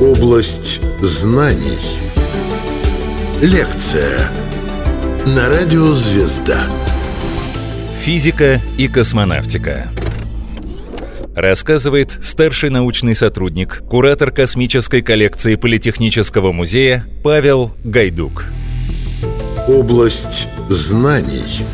Область знаний. Лекция на радио «Звезда». Физика и космонавтика. Рассказывает старший научный сотрудник, куратор космической коллекции Политехнического музея Павел Гайдук. Область знаний.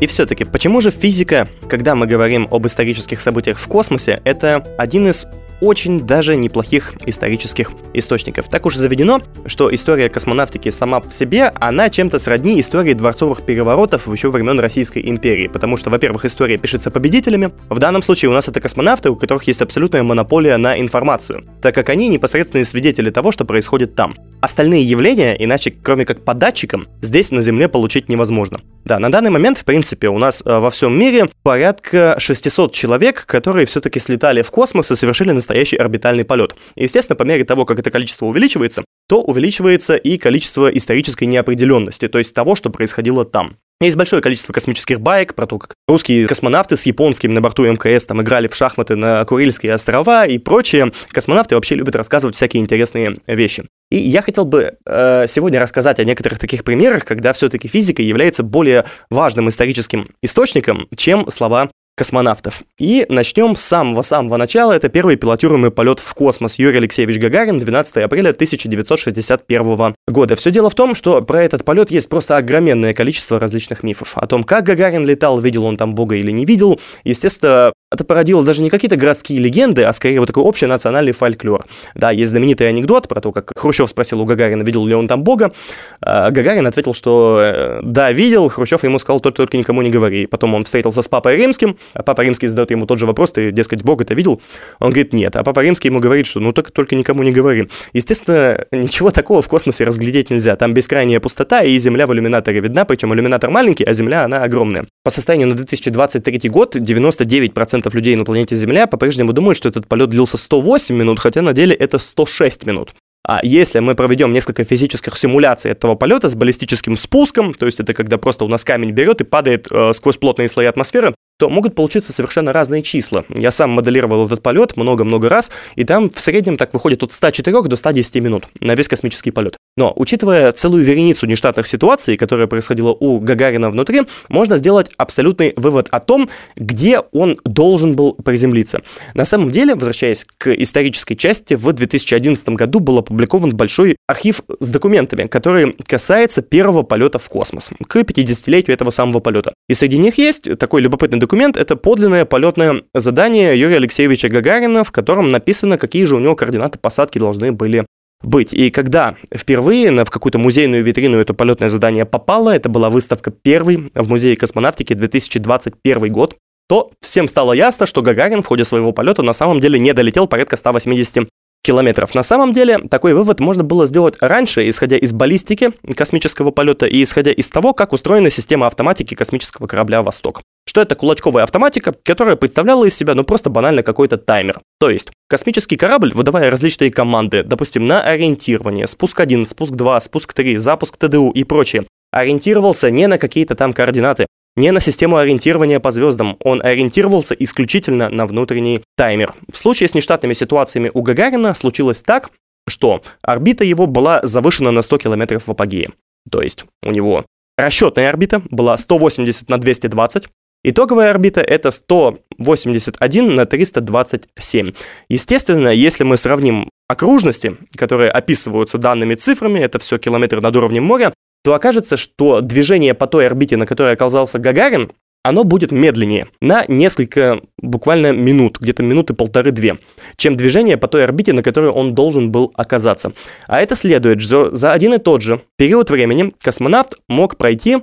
И все-таки, почему же физика, когда мы говорим об исторических событиях в космосе, это один из очень даже неплохих исторических источников. Так уж заведено, что история космонавтики сама по себе, она чем-то сродни истории дворцовых переворотов еще времен Российской империи, потому что, во-первых, история пишется победителями, в данном случае у нас это космонавты, у которых есть абсолютная монополия на информацию, так как они непосредственные свидетели того, что происходит там. Остальные явления, иначе кроме как по датчикам, здесь на Земле получить невозможно. Да, на данный момент, в принципе, у нас э, во всем мире порядка 600 человек, которые все-таки слетали в космос и совершили настоящий орбитальный полет. И, естественно, по мере того, как это количество увеличивается, то увеличивается и количество исторической неопределенности, то есть того, что происходило там. Есть большое количество космических баек про то, как русские космонавты с японским на борту МКС там играли в шахматы на Курильские острова и прочее. Космонавты вообще любят рассказывать всякие интересные вещи. И я хотел бы э, сегодня рассказать о некоторых таких примерах, когда все-таки физика является более важным историческим источником, чем слова космонавтов. И начнем с самого-самого начала. Это первый пилотируемый полет в космос Юрий Алексеевич Гагарин 12 апреля 1961 года. Все дело в том, что про этот полет есть просто огроменное количество различных мифов. О том, как Гагарин летал, видел он там Бога или не видел. Естественно, это породило даже не какие-то городские легенды, а скорее вот такой общий национальный фольклор. Да, есть знаменитый анекдот про то, как Хрущев спросил у Гагарина, видел ли он там Бога. А Гагарин ответил, что э, да, видел. Хрущев ему сказал, только, только никому не говори. Потом он встретился с Папой Римским, а Папа Римский задает ему тот же вопрос, ты, дескать, Бога это видел? Он говорит, нет. А Папа Римский ему говорит, что ну только, только никому не говори. Естественно, ничего такого в космосе разглядеть нельзя. Там бескрайняя пустота, и Земля в иллюминаторе видна, причем иллюминатор маленький, а Земля, она огромная. По состоянию на 2023 год 99% людей на планете Земля по-прежнему думают, что этот полет длился 108 минут, хотя на деле это 106 минут. А если мы проведем несколько физических симуляций этого полета с баллистическим спуском, то есть это когда просто у нас камень берет и падает э, сквозь плотные слои атмосферы, то могут получиться совершенно разные числа. Я сам моделировал этот полет много-много раз, и там в среднем так выходит от 104 до 110 минут на весь космический полет. Но, учитывая целую вереницу нештатных ситуаций, которая происходила у Гагарина внутри, можно сделать абсолютный вывод о том, где он должен был приземлиться. На самом деле, возвращаясь к исторической части, в 2011 году был опубликован большой архив с документами, который касается первого полета в космос, к 50-летию этого самого полета. И среди них есть такой любопытный документ, это подлинное полетное задание Юрия Алексеевича Гагарина, в котором написано, какие же у него координаты посадки должны были быть. И когда впервые в какую-то музейную витрину это полетное задание попало, это была выставка первый в Музее космонавтики 2021 год, то всем стало ясно, что Гагарин в ходе своего полета на самом деле не долетел порядка 180 километров. На самом деле, такой вывод можно было сделать раньше, исходя из баллистики космического полета и исходя из того, как устроена система автоматики космического корабля «Восток» что это кулачковая автоматика, которая представляла из себя, ну, просто банально какой-то таймер. То есть, космический корабль, выдавая различные команды, допустим, на ориентирование, спуск 1, спуск 2, спуск 3, запуск ТДУ и прочее, ориентировался не на какие-то там координаты, не на систему ориентирования по звездам, он ориентировался исключительно на внутренний таймер. В случае с нештатными ситуациями у Гагарина случилось так, что орбита его была завышена на 100 километров в апогее. То есть у него расчетная орбита была 180 на 220, Итоговая орбита это 181 на 327. Естественно, если мы сравним окружности, которые описываются данными цифрами, это все километры над уровнем моря, то окажется, что движение по той орбите, на которой оказался Гагарин, оно будет медленнее на несколько, буквально минут, где-то минуты полторы-две, чем движение по той орбите, на которой он должен был оказаться. А это следует, что за один и тот же период времени космонавт мог пройти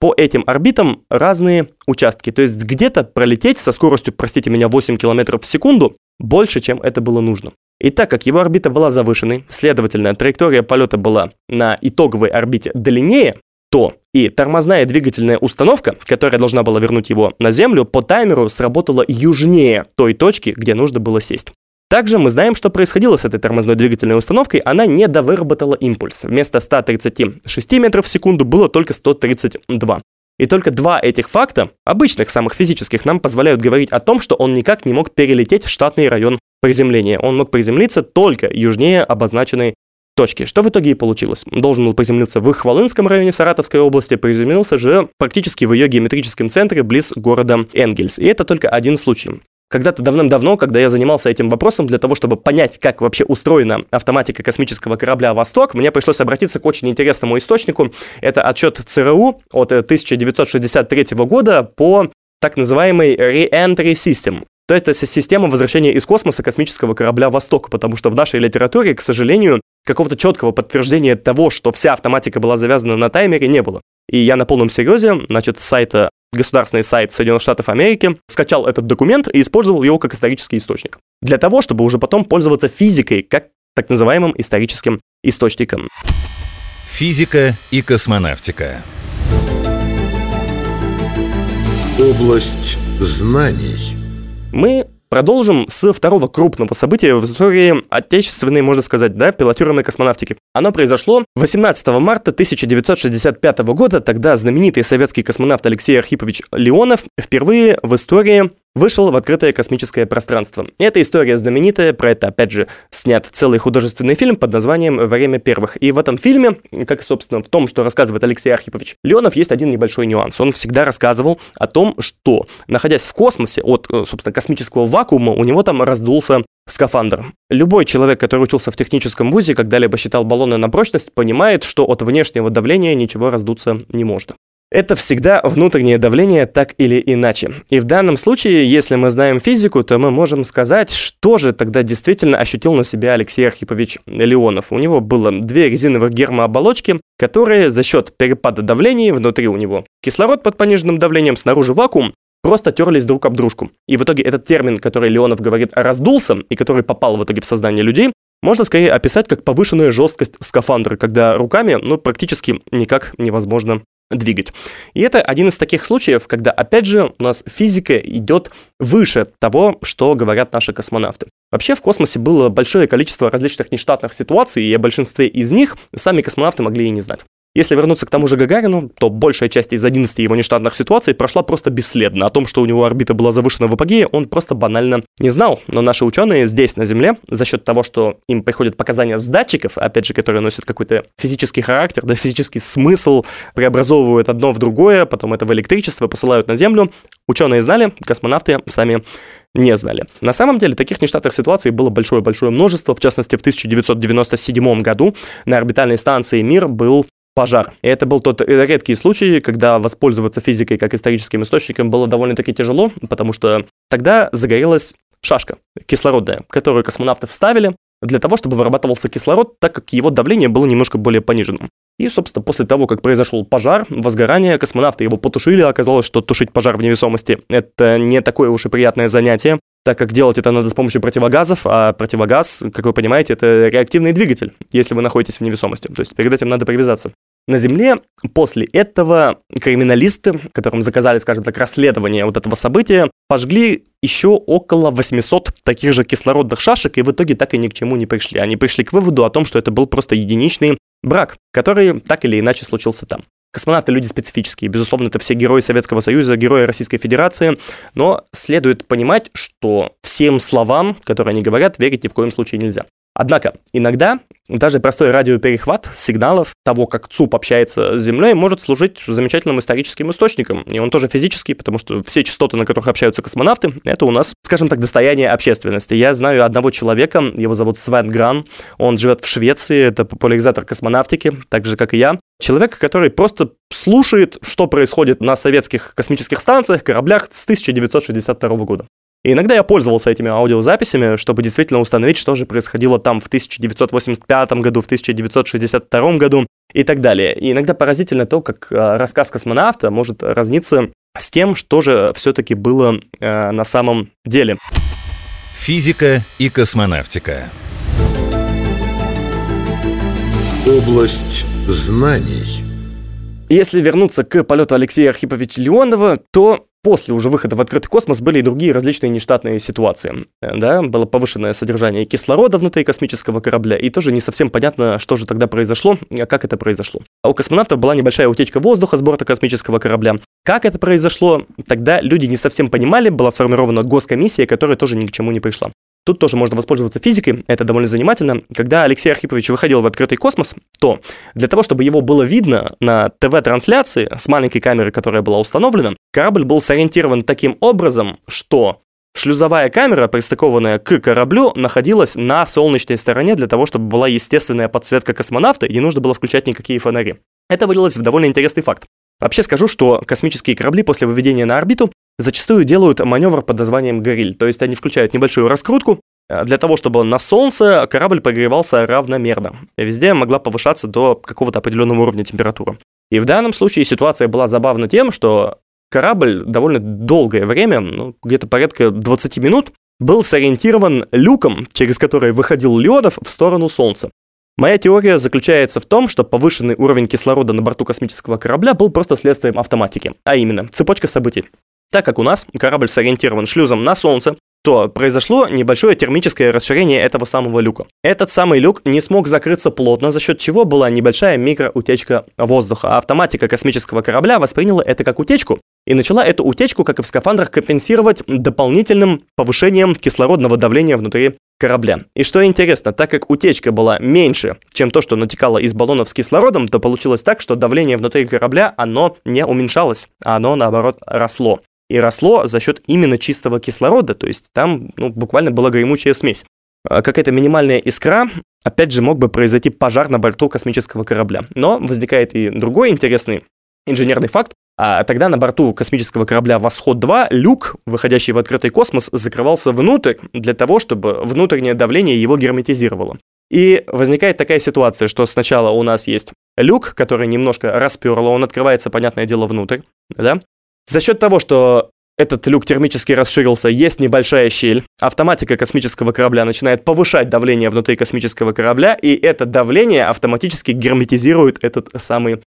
по этим орбитам разные участки. То есть где-то пролететь со скоростью, простите меня, 8 км в секунду больше, чем это было нужно. И так как его орбита была завышенной, следовательно, траектория полета была на итоговой орбите длиннее, то и тормозная двигательная установка, которая должна была вернуть его на Землю, по таймеру сработала южнее той точки, где нужно было сесть. Также мы знаем, что происходило с этой тормозной двигательной установкой. Она не довыработала импульс. Вместо 136 метров в секунду было только 132. И только два этих факта, обычных самых физических, нам позволяют говорить о том, что он никак не мог перелететь штатный район приземления. Он мог приземлиться только южнее обозначенной точки. Что в итоге и получилось? Должен был приземлиться в Хвалынском районе Саратовской области, приземлился же практически в ее геометрическом центре близ города Энгельс. И это только один случай. Когда-то давным-давно, когда я занимался этим вопросом, для того, чтобы понять, как вообще устроена автоматика космического корабля «Восток», мне пришлось обратиться к очень интересному источнику. Это отчет ЦРУ от 1963 года по так называемой Re-Entry System. То это система возвращения из космоса космического корабля «Восток», потому что в нашей литературе, к сожалению, какого-то четкого подтверждения того, что вся автоматика была завязана на таймере, не было. И я на полном серьезе, значит, с сайта государственный сайт Соединенных Штатов Америки, скачал этот документ и использовал его как исторический источник. Для того, чтобы уже потом пользоваться физикой как так называемым историческим источником. Физика и космонавтика. Область знаний. Мы Продолжим с второго крупного события в истории отечественной, можно сказать, да, пилотируемой космонавтики. Оно произошло 18 марта 1965 года. Тогда знаменитый советский космонавт Алексей Архипович Леонов впервые в истории вышел в открытое космическое пространство. Эта история знаменитая, про это, опять же, снят целый художественный фильм под названием «Время первых». И в этом фильме, как, собственно, в том, что рассказывает Алексей Архипович Леонов, есть один небольшой нюанс. Он всегда рассказывал о том, что, находясь в космосе от, э, собственно, космического вакуума, у него там раздулся скафандр. Любой человек, который учился в техническом вузе, когда-либо считал баллоны на прочность, понимает, что от внешнего давления ничего раздуться не может. Это всегда внутреннее давление так или иначе. И в данном случае, если мы знаем физику, то мы можем сказать, что же тогда действительно ощутил на себя Алексей Архипович Леонов. У него было две резиновых гермооболочки, которые за счет перепада давления внутри у него кислород под пониженным давлением, снаружи вакуум, просто терлись друг об дружку. И в итоге этот термин, который Леонов говорит, раздулся, и который попал в итоге в сознание людей, можно скорее описать как повышенная жесткость скафандра, когда руками ну, практически никак невозможно двигать. И это один из таких случаев, когда, опять же, у нас физика идет выше того, что говорят наши космонавты. Вообще в космосе было большое количество различных нештатных ситуаций, и о большинстве из них сами космонавты могли и не знать. Если вернуться к тому же Гагарину, то большая часть из 11 его нештатных ситуаций прошла просто бесследно. О том, что у него орбита была завышена в апогее, он просто банально не знал. Но наши ученые здесь, на Земле, за счет того, что им приходят показания с датчиков, опять же, которые носят какой-то физический характер, да, физический смысл, преобразовывают одно в другое, потом это в электричество посылают на Землю, ученые знали, космонавты сами не знали. На самом деле таких нештатных ситуаций было большое-большое множество. В частности, в 1997 году на орбитальной станции «Мир» был пожар. И это был тот редкий случай, когда воспользоваться физикой как историческим источником было довольно-таки тяжело, потому что тогда загорелась шашка кислородная, которую космонавты вставили для того, чтобы вырабатывался кислород, так как его давление было немножко более пониженным. И, собственно, после того, как произошел пожар, возгорание, космонавты его потушили, оказалось, что тушить пожар в невесомости – это не такое уж и приятное занятие, так как делать это надо с помощью противогазов, а противогаз, как вы понимаете, это реактивный двигатель, если вы находитесь в невесомости. То есть перед этим надо привязаться. На Земле после этого криминалисты, которым заказали, скажем так, расследование вот этого события, пожгли еще около 800 таких же кислородных шашек и в итоге так и ни к чему не пришли. Они пришли к выводу о том, что это был просто единичный брак, который так или иначе случился там. Космонавты люди специфические, безусловно, это все герои Советского Союза, герои Российской Федерации, но следует понимать, что всем словам, которые они говорят, верить ни в коем случае нельзя. Однако, иногда даже простой радиоперехват сигналов того, как ЦУП общается с Землей, может служить замечательным историческим источником. И он тоже физический, потому что все частоты, на которых общаются космонавты, это у нас, скажем так, достояние общественности. Я знаю одного человека, его зовут Свен Гран, он живет в Швеции, это популяризатор космонавтики, так же, как и я. Человек, который просто слушает, что происходит на советских космических станциях, кораблях с 1962 года. И иногда я пользовался этими аудиозаписями, чтобы действительно установить, что же происходило там в 1985 году, в 1962 году и так далее. И иногда поразительно то, как э, рассказ космонавта может разниться с тем, что же все-таки было э, на самом деле. Физика и космонавтика. Область знаний. Если вернуться к полету Алексея Архиповича Леонова, то после уже выхода в открытый космос были и другие различные нештатные ситуации. Да, было повышенное содержание кислорода внутри космического корабля, и тоже не совсем понятно, что же тогда произошло, как это произошло. А у космонавтов была небольшая утечка воздуха с борта космического корабля. Как это произошло, тогда люди не совсем понимали, была сформирована госкомиссия, которая тоже ни к чему не пришла. Тут тоже можно воспользоваться физикой, это довольно занимательно. Когда Алексей Архипович выходил в открытый космос, то для того, чтобы его было видно на ТВ-трансляции с маленькой камерой, которая была установлена, корабль был сориентирован таким образом, что шлюзовая камера, пристыкованная к кораблю, находилась на солнечной стороне для того, чтобы была естественная подсветка космонавта и не нужно было включать никакие фонари. Это вылилось в довольно интересный факт. Вообще скажу, что космические корабли после выведения на орбиту зачастую делают маневр под названием «гориль», то есть они включают небольшую раскрутку, э, для того, чтобы на Солнце корабль прогревался равномерно. Везде могла повышаться до какого-то определенного уровня температура. И в данном случае ситуация была забавна тем, что корабль довольно долгое время, ну, где-то порядка 20 минут, был сориентирован люком, через который выходил Леонов в сторону Солнца. Моя теория заключается в том, что повышенный уровень кислорода на борту космического корабля был просто следствием автоматики, а именно цепочка событий. Так как у нас корабль сориентирован шлюзом на Солнце, то произошло небольшое термическое расширение этого самого люка. Этот самый люк не смог закрыться плотно, за счет чего была небольшая микроутечка воздуха, автоматика космического корабля восприняла это как утечку и начала эту утечку, как и в скафандрах, компенсировать дополнительным повышением кислородного давления внутри корабля. И что интересно, так как утечка была меньше, чем то, что натекало из баллонов с кислородом, то получилось так, что давление внутри корабля, оно не уменьшалось, а оно, наоборот, росло и росло за счет именно чистого кислорода, то есть там ну, буквально была гремучая смесь. А какая-то минимальная искра, опять же, мог бы произойти пожар на борту космического корабля. Но возникает и другой интересный инженерный факт. А тогда на борту космического корабля «Восход-2» люк, выходящий в открытый космос, закрывался внутрь для того, чтобы внутреннее давление его герметизировало. И возникает такая ситуация, что сначала у нас есть люк, который немножко расперло, он открывается, понятное дело, внутрь, да? За счет того, что этот люк термически расширился, есть небольшая щель. Автоматика космического корабля начинает повышать давление внутри космического корабля, и это давление автоматически герметизирует этот самый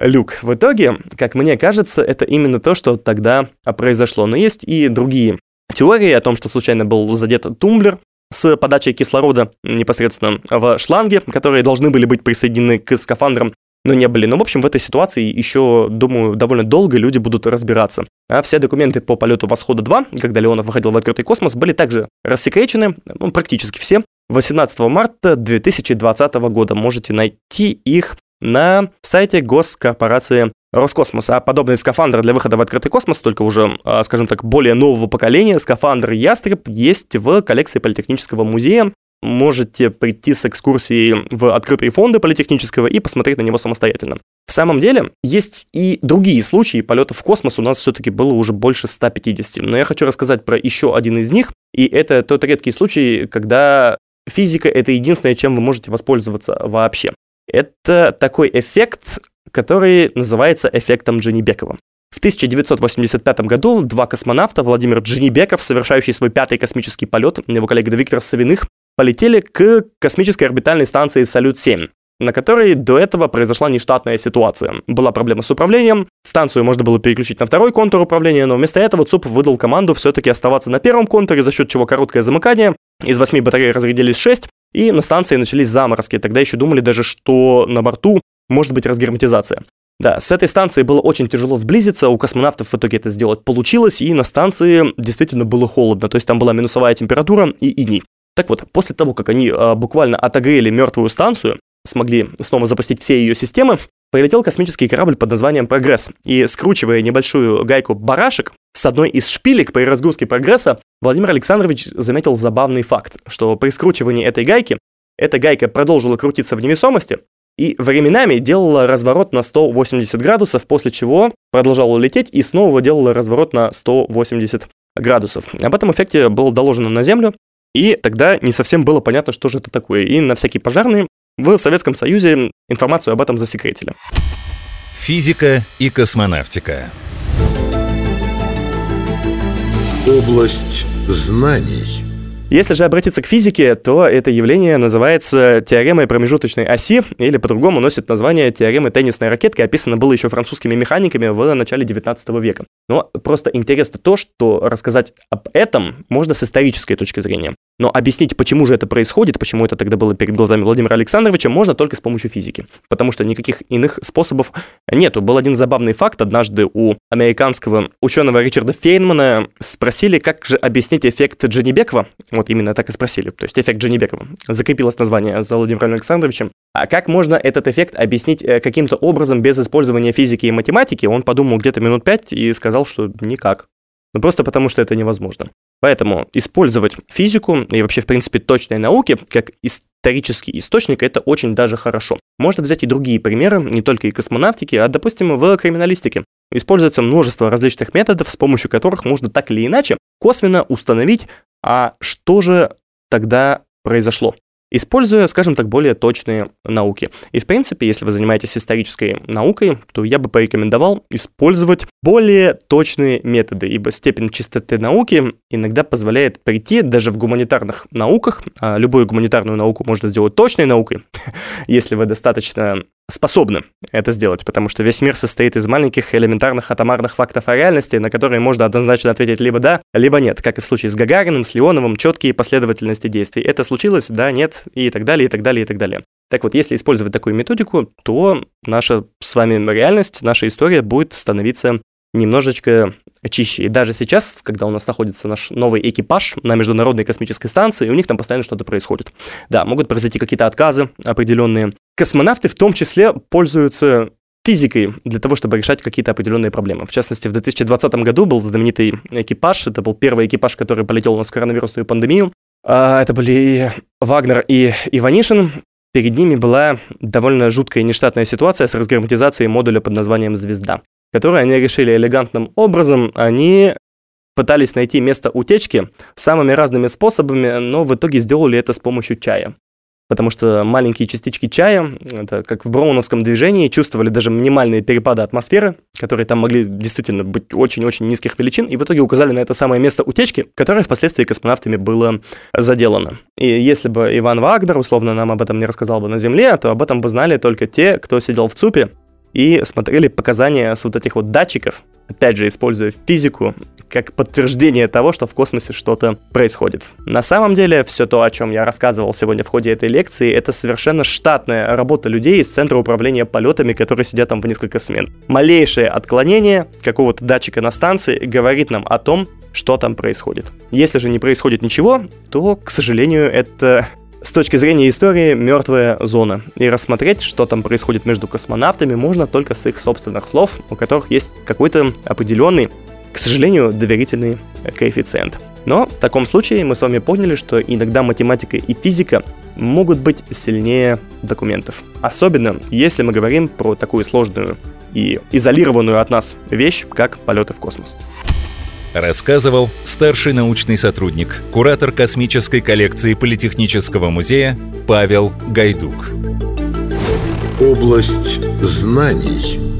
люк. В итоге, как мне кажется, это именно то, что тогда произошло. Но есть и другие теории о том, что случайно был задет тумблер с подачей кислорода непосредственно в шланге, которые должны были быть присоединены к скафандрам но не были. Но, в общем, в этой ситуации еще, думаю, довольно долго люди будут разбираться. А все документы по полету «Восхода-2», когда Леонов выходил в открытый космос, были также рассекречены, ну, практически все, 18 марта 2020 года. Можете найти их на сайте госкорпорации Роскосмос. А подобные скафандры для выхода в открытый космос, только уже, а, скажем так, более нового поколения, скафандр «Ястреб» есть в коллекции Политехнического музея можете прийти с экскурсией в открытые фонды политехнического и посмотреть на него самостоятельно. В самом деле, есть и другие случаи полетов в космос, у нас все-таки было уже больше 150, но я хочу рассказать про еще один из них, и это тот редкий случай, когда физика — это единственное, чем вы можете воспользоваться вообще. Это такой эффект, который называется эффектом Дженнибекова. В 1985 году два космонавта, Владимир Дженибеков, совершающий свой пятый космический полет, его коллега Виктор Савиных, полетели к космической орбитальной станции «Салют-7», на которой до этого произошла нештатная ситуация. Была проблема с управлением, станцию можно было переключить на второй контур управления, но вместо этого ЦУП выдал команду все-таки оставаться на первом контуре, за счет чего короткое замыкание, из восьми батарей разрядились шесть, и на станции начались заморозки. Тогда еще думали даже, что на борту может быть разгерметизация. Да, с этой станции было очень тяжело сблизиться, у космонавтов в итоге это сделать получилось, и на станции действительно было холодно, то есть там была минусовая температура и иней. Так вот, после того, как они э, буквально отогрели мертвую станцию, смогли снова запустить все ее системы, полетел космический корабль под названием «Прогресс». И скручивая небольшую гайку барашек с одной из шпилек при разгрузке «Прогресса», Владимир Александрович заметил забавный факт, что при скручивании этой гайки эта гайка продолжила крутиться в невесомости, и временами делала разворот на 180 градусов, после чего продолжала лететь и снова делала разворот на 180 градусов. Об этом эффекте было доложено на Землю, и тогда не совсем было понятно, что же это такое. И на всякий пожарный в Советском Союзе информацию об этом засекретили. Физика и космонавтика. Область знаний. Если же обратиться к физике, то это явление называется теоремой промежуточной оси, или по-другому носит название теоремы теннисной ракетки, описано было еще французскими механиками в начале 19 века. Но просто интересно то, что рассказать об этом можно с исторической точки зрения. Но объяснить, почему же это происходит, почему это тогда было перед глазами Владимира Александровича, можно только с помощью физики. Потому что никаких иных способов нету. Был один забавный факт. Однажды у американского ученого Ричарда Фейнмана спросили, как же объяснить эффект Дженнибекова. Вот именно так и спросили. То есть эффект Дженнибекова. Закрепилось название за Владимиром Александровичем. А как можно этот эффект объяснить э, каким-то образом без использования физики и математики? Он подумал где-то минут пять и сказал, что никак. Ну просто потому, что это невозможно. Поэтому использовать физику и вообще, в принципе, точные науки как исторический источник – это очень даже хорошо. Можно взять и другие примеры, не только и космонавтики, а, допустим, в криминалистике. Используется множество различных методов, с помощью которых можно так или иначе косвенно установить, а что же тогда произошло используя, скажем так, более точные науки. И, в принципе, если вы занимаетесь исторической наукой, то я бы порекомендовал использовать более точные методы, ибо степень чистоты науки иногда позволяет прийти даже в гуманитарных науках, а любую гуманитарную науку можно сделать точной наукой, если вы достаточно способны это сделать, потому что весь мир состоит из маленьких элементарных атомарных фактов о реальности, на которые можно однозначно ответить либо да, либо нет, как и в случае с Гагариным, с Леоновым, четкие последовательности действий. Это случилось, да, нет, и так далее, и так далее, и так далее. Так вот, если использовать такую методику, то наша с вами реальность, наша история будет становиться немножечко чище. И даже сейчас, когда у нас находится наш новый экипаж на Международной космической станции, у них там постоянно что-то происходит. Да, могут произойти какие-то отказы определенные. Космонавты в том числе пользуются физикой для того, чтобы решать какие-то определенные проблемы. В частности, в 2020 году был знаменитый экипаж, это был первый экипаж, который полетел у нас в коронавирусную пандемию. А, это были Вагнер и Иванишин. Перед ними была довольно жуткая нештатная ситуация с разгерметизацией модуля под названием «Звезда» который они решили элегантным образом. Они пытались найти место утечки самыми разными способами, но в итоге сделали это с помощью чая. Потому что маленькие частички чая, это как в броуновском движении, чувствовали даже минимальные перепады атмосферы, которые там могли действительно быть очень-очень низких величин, и в итоге указали на это самое место утечки, которое впоследствии космонавтами было заделано. И если бы Иван Вагнер, условно, нам об этом не рассказал бы на Земле, то об этом бы знали только те, кто сидел в ЦУПе и смотрели показания с вот этих вот датчиков, опять же, используя физику как подтверждение того, что в космосе что-то происходит. На самом деле, все то, о чем я рассказывал сегодня в ходе этой лекции, это совершенно штатная работа людей из Центра управления полетами, которые сидят там в несколько смен. Малейшее отклонение какого-то датчика на станции говорит нам о том, что там происходит. Если же не происходит ничего, то, к сожалению, это с точки зрения истории мертвая зона. И рассмотреть, что там происходит между космонавтами, можно только с их собственных слов, у которых есть какой-то определенный, к сожалению, доверительный коэффициент. Но в таком случае мы с вами поняли, что иногда математика и физика могут быть сильнее документов. Особенно, если мы говорим про такую сложную и изолированную от нас вещь, как полеты в космос. Рассказывал старший научный сотрудник, куратор космической коллекции Политехнического музея Павел Гайдук. Область знаний –